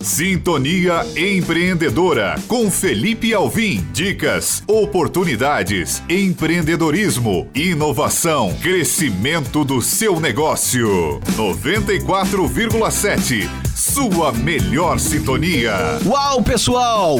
Sintonia Empreendedora com Felipe Alvim. Dicas, oportunidades, empreendedorismo, inovação, crescimento do seu negócio. 94,7. Sua melhor sintonia. Uau, pessoal!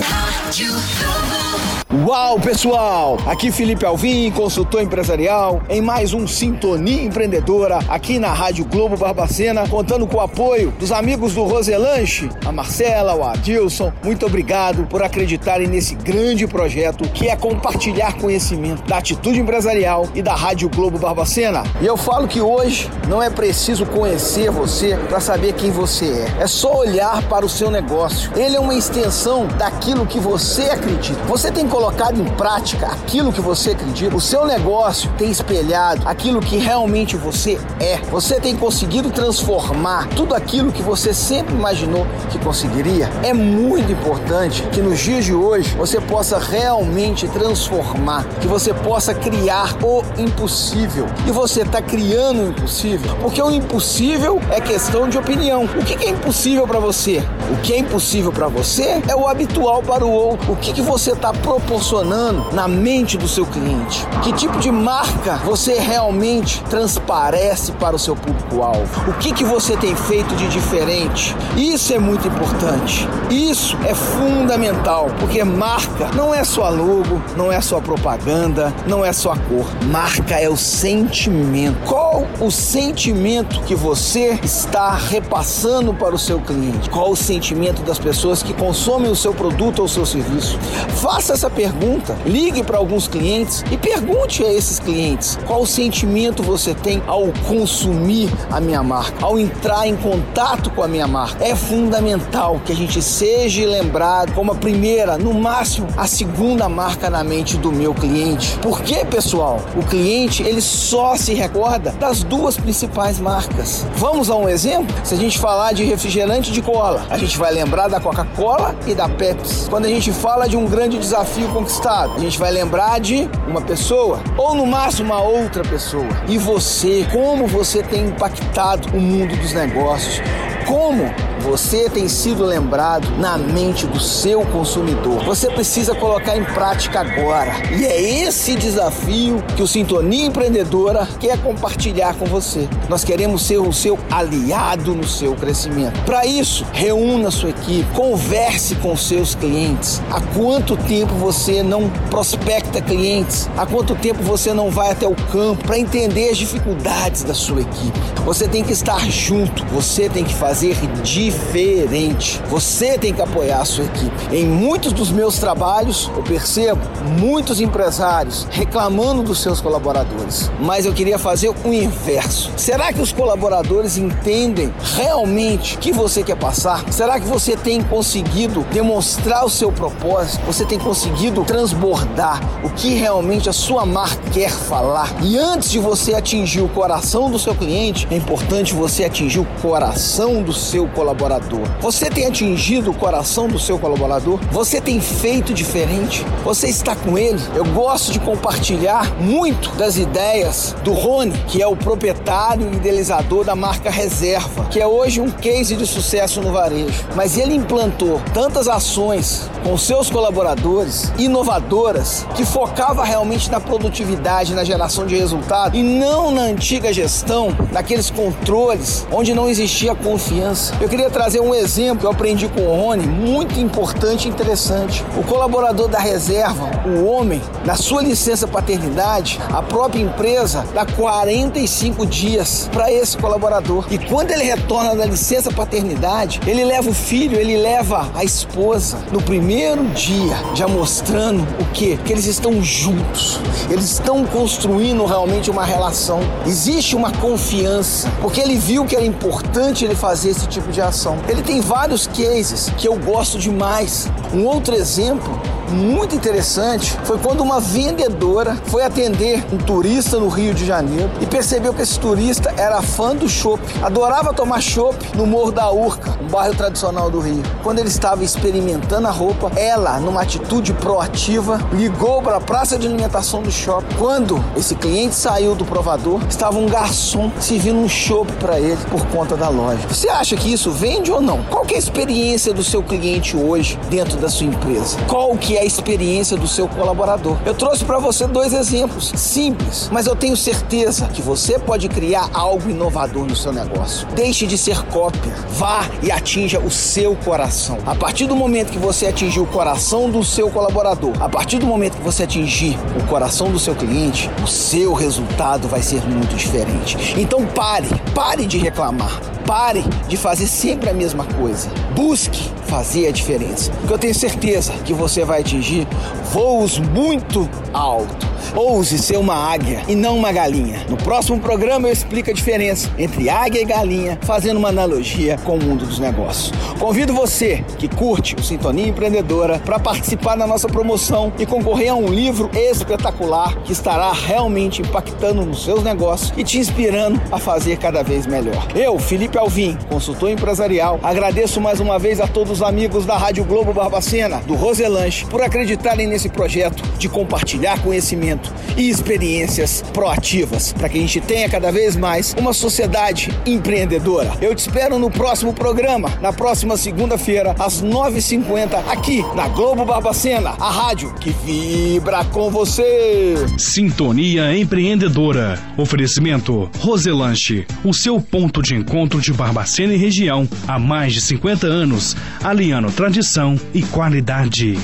Uau, pessoal! Aqui Felipe Alvim, consultor empresarial, em mais um Sintonia Empreendedora aqui na Rádio Globo Barbacena, contando com o apoio dos amigos do Roselanche, a Marcela, o Adilson. Muito obrigado por acreditarem nesse grande projeto que é compartilhar conhecimento da atitude empresarial e da Rádio Globo Barbacena. E eu falo que hoje não é preciso conhecer você para saber quem você é. É só olhar para o seu negócio. Ele é uma extensão daquilo que você acredita. Você tem colocado em prática aquilo que você acredita, o seu negócio tem espelhado aquilo que realmente você é. Você tem conseguido transformar tudo aquilo que você sempre imaginou que conseguiria. É muito importante que nos dias de hoje você possa realmente transformar, que você possa criar o impossível. E você está criando o impossível, porque o impossível é questão de opinião. O que é impossível para você? O que é impossível para você é o habitual para o outro. O que, que você está proporcionando? Proporcionando na mente do seu cliente? Que tipo de marca você realmente transparece para o seu público-alvo? O que, que você tem feito de diferente? Isso é muito importante. Isso é fundamental, porque marca não é só logo, não é só propaganda, não é só cor. Marca é o sentimento. Qual o sentimento que você está repassando para o seu cliente? Qual o sentimento das pessoas que consomem o seu produto ou o seu serviço? Faça essa pergunta. Ligue para alguns clientes e pergunte a esses clientes qual sentimento você tem ao consumir a minha marca, ao entrar em contato com a minha marca. É fundamental que a gente seja lembrado como a primeira, no máximo a segunda marca na mente do meu cliente. Por quê, pessoal? O cliente ele só se recorda das duas principais marcas. Vamos a um exemplo? Se a gente falar de refrigerante de cola, a gente vai lembrar da Coca-Cola e da Pepsi. Quando a gente fala de um grande desafio conquistado. A gente vai lembrar de uma pessoa ou no máximo uma outra pessoa. E você, como você tem impactado o mundo dos negócios? Como você tem sido lembrado na mente do seu consumidor? Você precisa colocar em prática agora. E é esse desafio que o Sintonia Empreendedora quer compartilhar com você. Nós queremos ser o seu aliado no seu crescimento. Para isso, reúna sua equipe, converse com seus clientes. Há quanto tempo você não prospecta clientes? Há quanto tempo você não vai até o campo para entender as dificuldades da sua equipe? Você tem que estar junto, você tem que fazer fazer diferente. Você tem que apoiar a sua equipe. Em muitos dos meus trabalhos, eu percebo muitos empresários reclamando dos seus colaboradores. Mas eu queria fazer o inverso. Será que os colaboradores entendem realmente o que você quer passar? Será que você tem conseguido demonstrar o seu propósito? Você tem conseguido transbordar o que realmente a sua marca quer falar? E antes de você atingir o coração do seu cliente, é importante você atingir o coração do seu colaborador? Você tem atingido o coração do seu colaborador? Você tem feito diferente? Você está com ele? Eu gosto de compartilhar muito das ideias do Rony, que é o proprietário e idealizador da marca Reserva, que é hoje um case de sucesso no varejo. Mas ele implantou tantas ações com seus colaboradores inovadoras que focava realmente na produtividade, na geração de resultado e não na antiga gestão, naqueles controles onde não existia confiança confiança. Eu queria trazer um exemplo que eu aprendi com o Rony, muito importante e interessante. O colaborador da reserva, o homem, na sua licença paternidade, a própria empresa dá 45 dias para esse colaborador. E quando ele retorna da licença paternidade, ele leva o filho, ele leva a esposa. No primeiro dia, já mostrando o quê? Que eles estão juntos. Eles estão construindo realmente uma relação. Existe uma confiança, porque ele viu que era importante ele fazer esse tipo de ação. Ele tem vários cases que eu gosto demais. Um outro exemplo muito interessante foi quando uma vendedora foi atender um turista no Rio de Janeiro e percebeu que esse turista era fã do chopp, adorava tomar chopp no Morro da Urca, um bairro tradicional do Rio. Quando ele estava experimentando a roupa, ela, numa atitude proativa, ligou para a praça de alimentação do shopping. Quando esse cliente saiu do provador, estava um garçom servindo um chopp para ele por conta da loja. Você acha que isso vende ou não? Qual é a experiência do seu cliente hoje dentro da sua empresa? Qual que é a experiência do seu colaborador? Eu trouxe para você dois exemplos simples, mas eu tenho certeza que você pode criar algo inovador no seu negócio. Deixe de ser cópia, vá e atinja o seu coração. A partir do momento que você atingir o coração do seu colaborador, a partir do momento que você atingir o coração do seu cliente, o seu resultado vai ser muito diferente. Então pare, pare de reclamar. Pare de fazer sempre a mesma coisa. Busque fazer a diferença. Porque eu tenho certeza que você vai atingir voos muito altos. Ouse ser uma águia e não uma galinha. No próximo programa eu explico a diferença entre águia e galinha, fazendo uma analogia com o mundo dos negócios. Convido você que curte o Sintonia Empreendedora para participar da nossa promoção e concorrer a um livro espetacular que estará realmente impactando nos seus negócios e te inspirando a fazer cada vez melhor. Eu, Felipe Alvim, consultor empresarial, agradeço mais uma vez a todos os amigos da Rádio Globo Barbacena, do Roselanche, por acreditarem nesse projeto de compartilhar conhecimento e experiências proativas para que a gente tenha cada vez mais uma sociedade empreendedora. Eu te espero no próximo programa, na próxima segunda-feira, às 9h50, aqui na Globo Barbacena, a rádio que vibra com você. Sintonia Empreendedora. Oferecimento Roselanche, o seu ponto de encontro de Barbacena e região há mais de 50 anos, aliando tradição e qualidade.